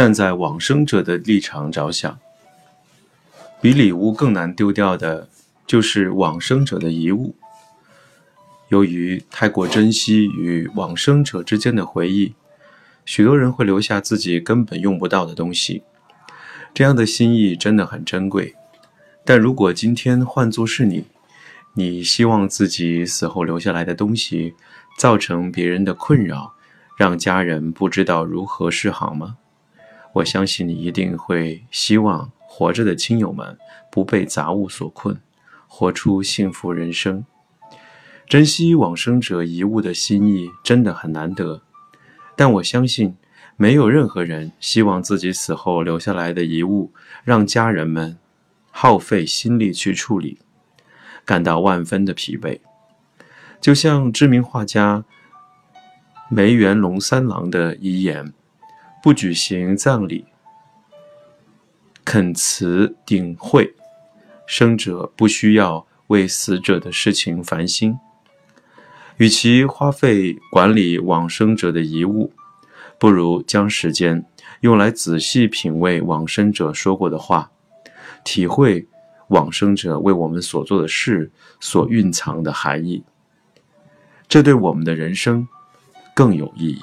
站在往生者的立场着想，比礼物更难丢掉的，就是往生者的遗物。由于太过珍惜与往生者之间的回忆，许多人会留下自己根本用不到的东西。这样的心意真的很珍贵。但如果今天换作是你，你希望自己死后留下来的东西造成别人的困扰，让家人不知道如何是好吗？我相信你一定会希望活着的亲友们不被杂物所困，活出幸福人生。珍惜往生者遗物的心意真的很难得，但我相信没有任何人希望自己死后留下来的遗物让家人们耗费心力去处理。感到万分的疲惫，就像知名画家梅园龙三郎的遗言：“不举行葬礼，恳辞顶会，生者不需要为死者的事情烦心。与其花费管理往生者的遗物，不如将时间用来仔细品味往生者说过的话，体会。”往生者为我们所做的事所蕴藏的含义，这对我们的人生更有意义。